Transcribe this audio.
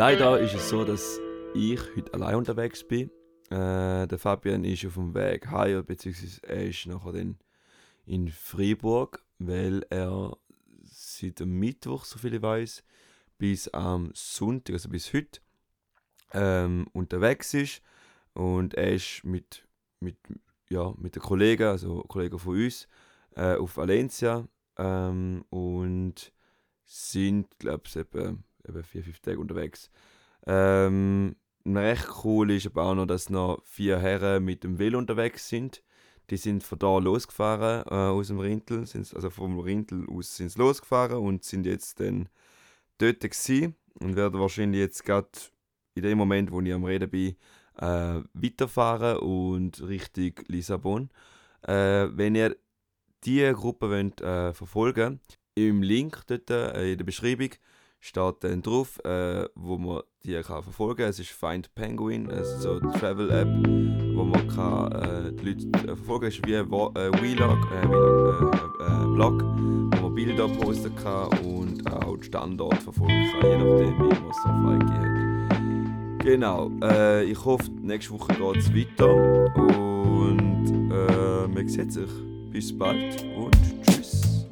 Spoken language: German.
Leider ist es so, dass ich heute allein unterwegs bin. Äh, der Fabian ist auf dem Weg heim, beziehungsweise er ist nachher dann in Freiburg, weil er seit dem Mittwoch, so viel ich weiß, bis am Sonntag, also bis heute, ähm, unterwegs ist. Und er ist mit, mit, ja, mit den Kollegen, also Kollegen von uns, äh, auf Valencia ähm, und sind, glaube ich, etwa vier, fünf Tage unterwegs. Ähm, recht cool ist aber auch noch, dass noch vier Herren mit dem Velo unterwegs sind. Die sind von da losgefahren, äh, aus dem Rintel, also vom Rintel aus sind sie losgefahren und sind jetzt dann dort gewesen und werden wahrscheinlich jetzt gerade in dem Moment, wo ich am Reden bin, äh, weiterfahren und Richtung Lissabon. Äh, wenn ihr diese Gruppe wollt, äh, verfolgen im Link dort äh, in der Beschreibung steht dann drauf, äh, wo man die kann verfolgen kann. Es ist Find Penguin, also so eine Travel-App, wo man kann, äh, die Leute äh, verfolgen kann. Es ist wie ein Vlog, äh, Vlog äh, äh, Blog, wo man Bilder posten kann und auch den Standort verfolgen kann, je nachdem, wie man es so freigegeben hat. Genau, äh, ich hoffe, nächste Woche geht es weiter und äh, man sieht sich. Bis bald und tschüss.